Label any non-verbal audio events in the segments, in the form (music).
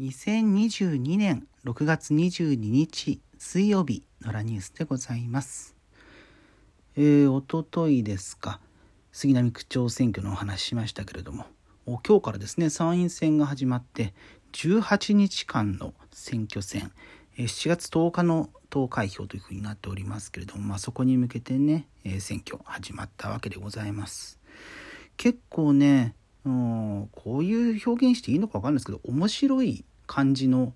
2022年6月22日水曜日のラニュースでございます。えー、おとといですか、杉並区長選挙のお話しましたけれども、今日からですね、参院選が始まって、18日間の選挙戦、7月10日の投開票というふうになっておりますけれども、まあ、そこに向けてね、選挙始まったわけでございます。結構ね、うん、こういう表現していいのか分かんないですけど面白い感じの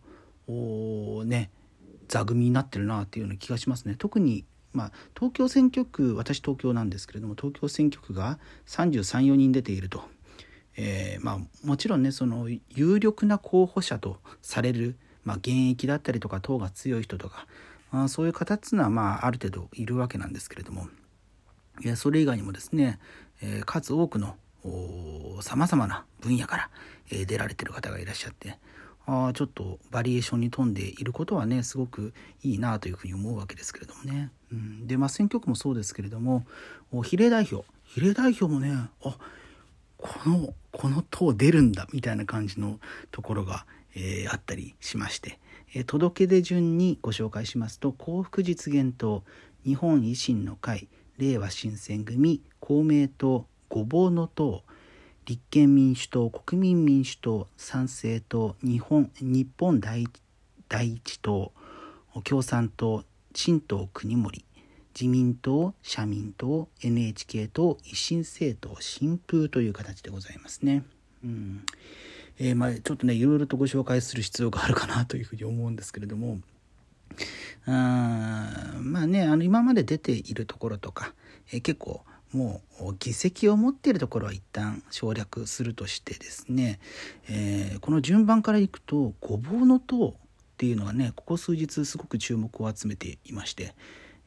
ね座組になってるなっていうような気がしますね。特にまあ、東京選挙区私東京なんですけれども東京選挙区が334人出ていると、えー、まあ、もちろんねその有力な候補者とされる、まあ、現役だったりとか党が強い人とか、まあ、そういう方っていうのは、まあ、ある程度いるわけなんですけれどもいやそれ以外にもですね、えー、数多くのさまざまな分野から、え出られてる方がいらっしゃってあちょっとバリエーションに富んでいることはねすごくいいなというふうに思うわけですけれどもね。うん、でまあ選挙区もそうですけれども比例代表比例代表もねあこのこの党出るんだみたいな感じのところが、えー、あったりしまして、えー、届け出順にご紹介しますと幸福実現党日本維新の会令和新選組公明党ごぼうの党立憲民主党国民民主党参政党日本日本第一党共産党新党国盛自民党社民党 NHK 党維新政党新風という形でございますね。うんえー、まあ、ちょっとねいろいろとご紹介する必要があるかなというふうに思うんですけれどもあまあねあの今まで出ているところとか、えー、結構もう議席を持っているところは一旦省略するとしてですね、えー、この順番からいくとごぼうの塔っていうのがねここ数日すごく注目を集めていまして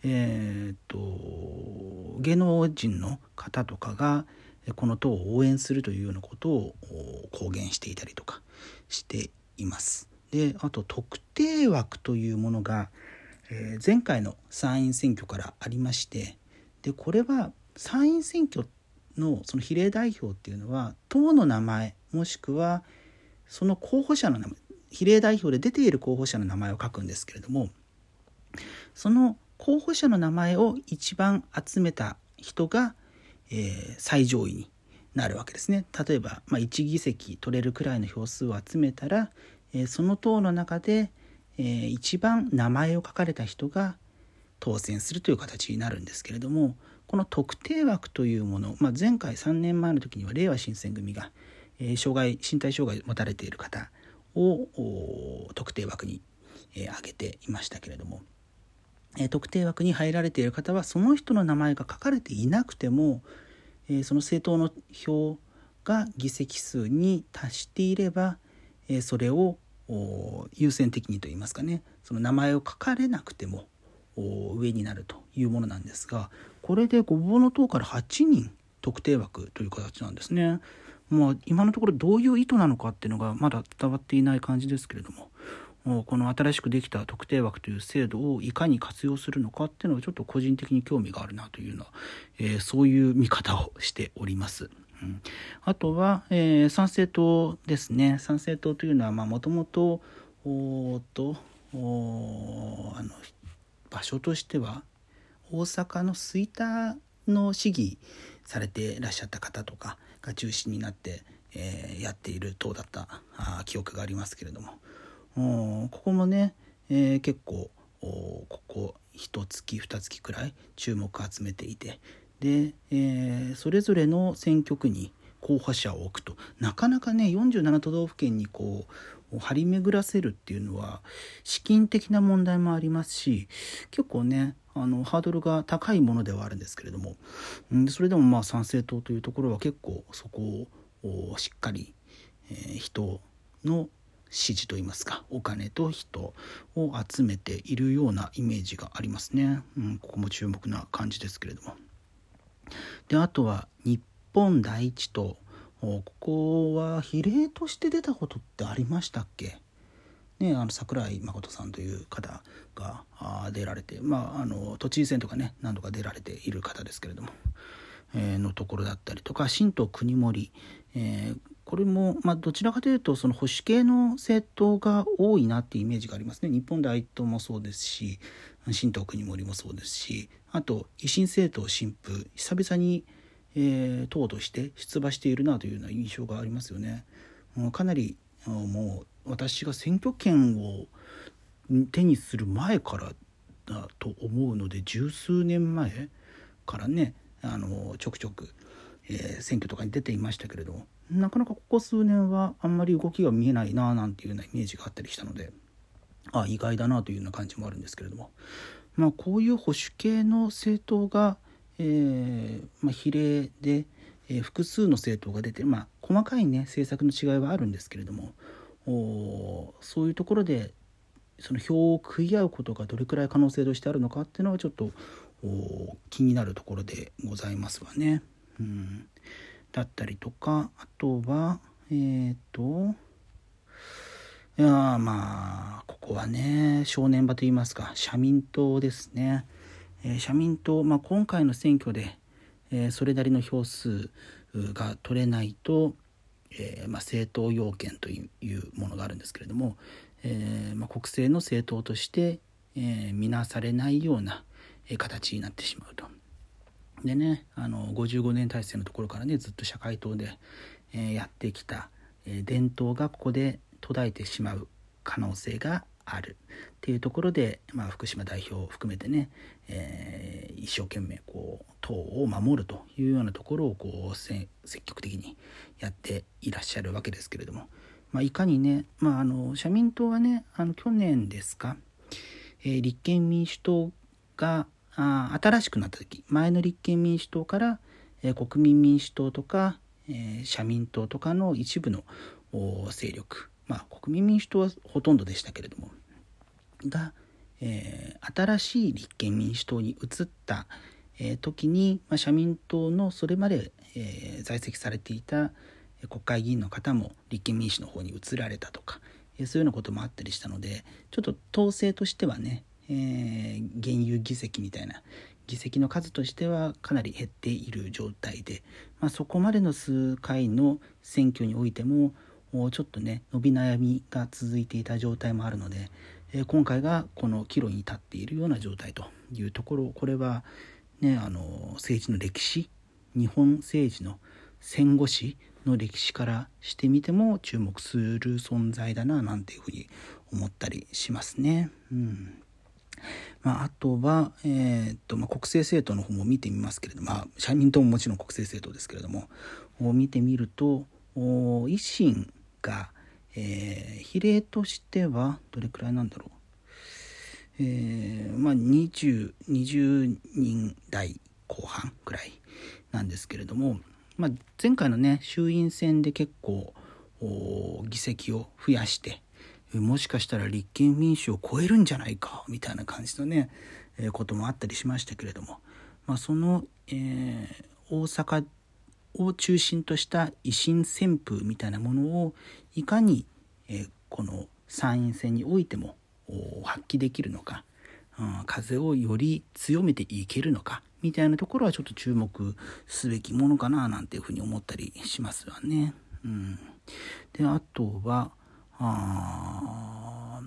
えー、っと芸能人の方とかがこの党を応援するというようなことを公言していたりとかしています。であと特定枠というものが、えー、前回の参院選挙からありましてでこれは参院選挙のその比例代表っていうのは党の名前もしくはその候補者の名前比例代表で出ている候補者の名前を書くんですけれどもその候補者の名前を一番集めた人が、えー、最上位になるわけですね。例えば、まあ、1議席取れるくらいの票数を集めたら、えー、その党の中で、えー、一番名前を書かれた人が当選するという形になるんですけれどもこの特定枠というもの、まあ、前回3年前の時には令和新選組が、えー、障害身体障害を持たれている方を特定枠に、えー、挙げていましたけれども、えー、特定枠に入られている方はその人の名前が書かれていなくても、え、その政党の票が議席数に達していれば、え、それを優先的にといいますかねその名前を書かれなくても上になるというものなんですがこれでごぼうの塔から8人特定枠という形なんですね。まあ、今のところどういう意図なのかっていうのがまだ伝わっていない感じですけれどもこの新しくできた特定枠という制度をいかに活用するのかっていうのはちょっと個人的に興味があるなというような、えー、そういう見方をしております。うん、あとは、えー、参政党ですね参政党というのはもともとあの場所としては大阪の吹田の市議されてらっしゃった方とかが中心になって、えー、やっている党だったあ記憶がありますけれども。ここもね、えー、結構ここ1月2月くらい注目を集めていてで、えー、それぞれの選挙区に候補者を置くとなかなかね47都道府県にこう張り巡らせるっていうのは資金的な問題もありますし結構ねあのハードルが高いものではあるんですけれども。それでもまあ参政党というところは結構そこをしっかり、えー、人の支持といいますかお金と人を集めているようなイメージがありますね、うん、ここも注目な感じですけれども。であとは日本第一党。ここは比例として出たことってありましたっけ？ね、あの桜井誠さんという方が出られて、まあ、あの都知事選とかね何度か出られている方ですけれども、えー、のところだったりとか新党国盛、えー、これも、まあ、どちらかというとその保守系の政党が多いなっていうイメージがありますね日本大党もそうですし新党国盛もそうですしあと維新政党新風久々に、えー、党として出馬しているなというような印象がありますよね。かなりもう私が選挙権を手にする前からだと思うので十数年前からねあのちょくちょく、えー、選挙とかに出ていましたけれどなかなかここ数年はあんまり動きが見えないななんていうようなイメージがあったりしたのであ意外だなというような感じもあるんですけれども。まあこういう保守系の政党が、えーまあ、比例で、えー、複数の政党が出てまあ細かいね政策の違いはあるんですけれどもそういうところでその票を食い合うことがどれくらい可能性としてあるのかっていうのはちょっと気になるところでございますわね。うん、だったりとかあとはえっ、ー、といやまあここはね正念場といいますか社民党ですね。えー、社民党、まあ、今回の選挙で、えー、それなりの票数が取れないと、えーまあ、政党要件というものがあるんですけれども、えーまあ、国政の政党として、え、見なされないような、形になってしまうと。でねあの55年体制のところからねずっと社会党で、え、やってきた、え、伝統がここで途絶えてしまう可能性があるっていうところで、まあ、福島代表を含めてね、えー、一生懸命こう党を守るというようなところをこう積極的にやっていらっしゃるわけですけれども、まあ、いかにね、まあ、あの社民党はねあの去年ですか、えー、立憲民主党があ新しくなった時前の立憲民主党から、えー、国民民主党とか、え、社民党とかの一部の勢力まあ国民民主党はほとんどでしたけれどもが、えー、新しい立憲民主党に移った、えー、時に、まあ、社民党のそれまで、えー、在籍されていた国会議員の方も立憲民主の方に移られたとか、えー、そういうようなこともあったりしたのでちょっと党勢としてはね、えー、現有議席みたいな議席の数としてはかなり減っている状態で、まあ、そこまでの数回の選挙においてもちょっとね伸び悩みが続いていた状態もあるので、え今回がこの岐路に立っているような状態というところこれはねあの政治の歴史日本政治の戦後史の歴史からしてみても注目する存在だななんていうふうに思ったりしますね。うんまあ、あとは、えー、っとまあ、国政政党の方も見てみますけれども、まあ、社民党ももちろん国政政党ですけれどもを見てみると維新が、えー、比例としてはどれくらいなんだろう、えー、まあ 20, 20人台後半くらいなんですけれども、まあ、前回のね衆院選で結構議席を増やしてもしかしたら立憲民主を超えるんじゃないかみたいな感じのね、えー、こともあったりしましたけれども、まあ、その、えー、大阪を中心とした維新旋風みたいなものをいかに、この参院選においても発揮できるのか、風をより強めていけるのかみたいなところはちょっと注目すべきものかななんていうふうに思ったりしますわね。うん、であとはあ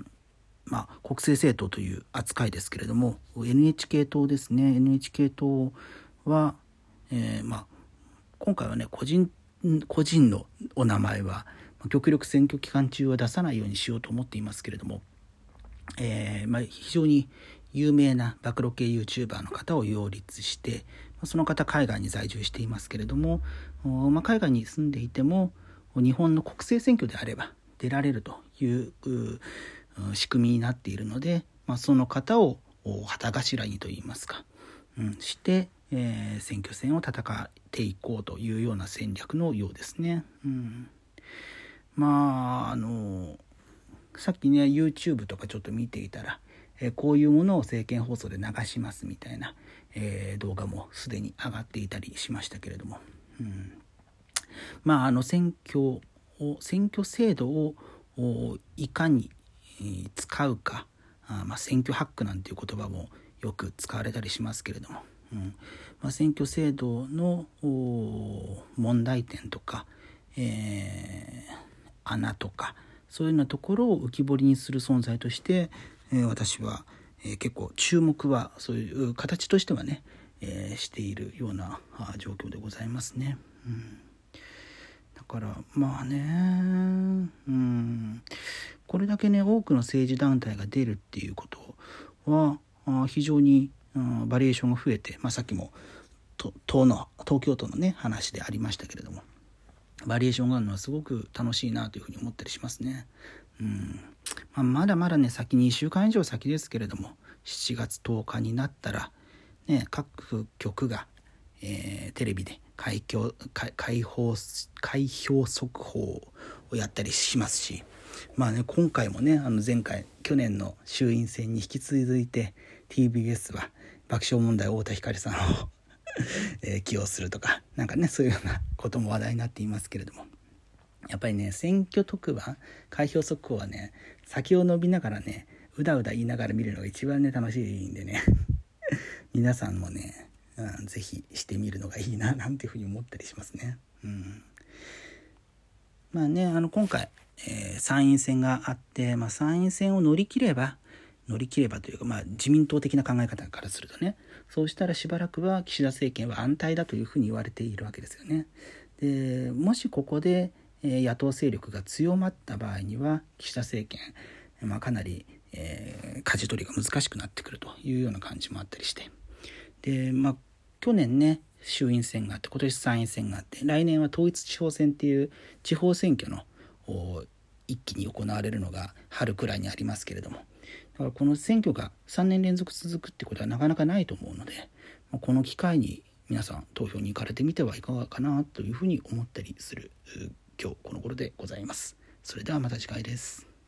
まあ国政政党という扱いですけれども NHK 党ですね NHK 党は、えー、まあ今回はね個人個人のお名前は極力選挙期間中は出さないようにしようと思っていますけれども、えー、まあ、非常に有名な暴露系 YouTuber の方を擁立してその方海外に在住していますけれども、まあ、海外に住んでいても日本の国政選挙であれば出られるという仕組みになっているので、まあ、その方を旗頭にといいますか、うん、してえー、選挙戦を戦っていこうというような戦略のようですね。うん、まああのさっきね YouTube とかちょっと見ていたら、えー、こういうものを政見放送で流しますみたいな、えー、動画もすでに上がっていたりしましたけれども、うん、まああの選挙を選挙制度をいかに使うかあ、まあ、選挙ハックなんていう言葉もよく使われたりしますけれども。うん。まあ、選挙制度の問題点とか、えー、穴とかそういうようなところを浮き彫りにする存在として、えー、私は、えー、結構注目はそういう形としてはね、えー、しているような状況でございますね。うん、だからまあね、うん、これだけね多くの政治団体が出るっていうことは非常に、うん、バリエーションが増えて、まあ、さっきも東の東京都のね話でありましたけれどもバリエーションがあるのはすごく楽しいなというふうに思ったりしますね。うんまあ、まだまだね先2週間以上先ですけれども7月10日になったら、ね、各局が、えー、テレビで開票開放開票速報をやったりしますしまあね今回もねあの前回去年の衆院選に引き続いて TBS は爆笑問題太田光さんを (laughs) えー、起用するとか何かねそういうようなことも話題になっていますけれども。やっぱりね選挙特番開票速報はね先を伸びながらねうだうだ言いながら見るのが一番ね楽しいんでね。(laughs) 皆さんもね、うん、ぜひしてみるのがいいななんていうふうに思ったりしますね。うん、まあねあの今回、えー、参院選があって、まあ、参院選を乗り切れば乗り切ればというか、まあ、自民党的な考え方からするとねそうしたらしばらくは岸田政権は安泰だというふうに言われているわけですよね。でもしここで野党勢力が強まった場合には岸田政権、まあ、かなり、えー、舵取りが難しくなってくるというような感じもあったりしてで、まあ、去年ね衆院選があって今年参院選があって来年は統一地方選っていう地方選挙の一気に行われるのが春くらいにありますけれどもだからこの選挙が3年連続続くってことはなかなかないと思うのでこの機会に皆さん投票に行かれてみてはいかがかなというふうに思ったりする今日この頃でございます。それではまた次回です。